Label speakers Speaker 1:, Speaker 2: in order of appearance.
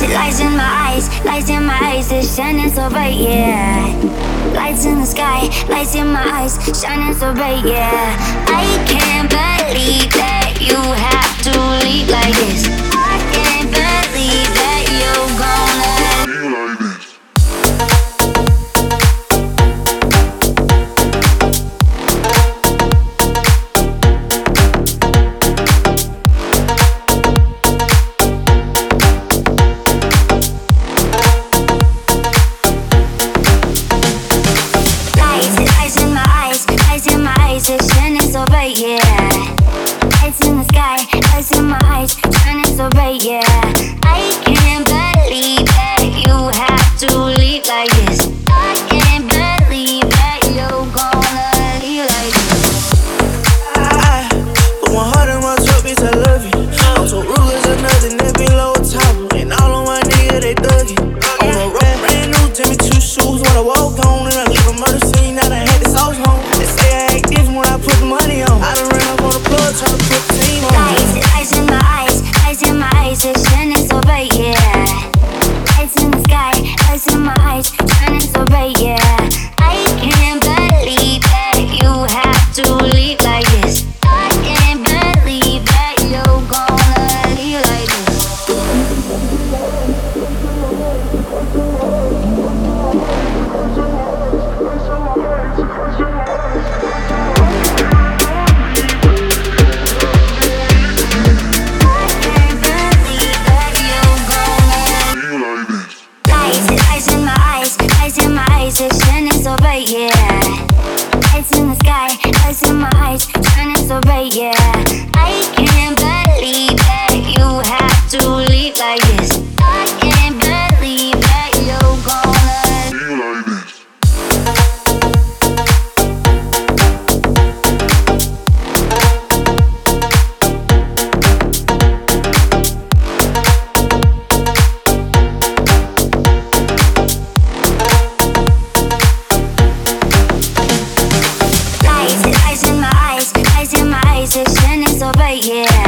Speaker 1: See lights in my eyes, lights in my eyes, it's shining so bright, yeah. Lights in the sky, lights in my eyes, shining so bright, yeah. I can't believe that you have. shining so bright, yeah. Lights in the sky, lights in my eyes, shining so bright, yeah. Shining so bright, yeah. Lights in the sky, lights in my eyes, shining so bright, yeah. I can't believe that you have to leave like this. but yeah.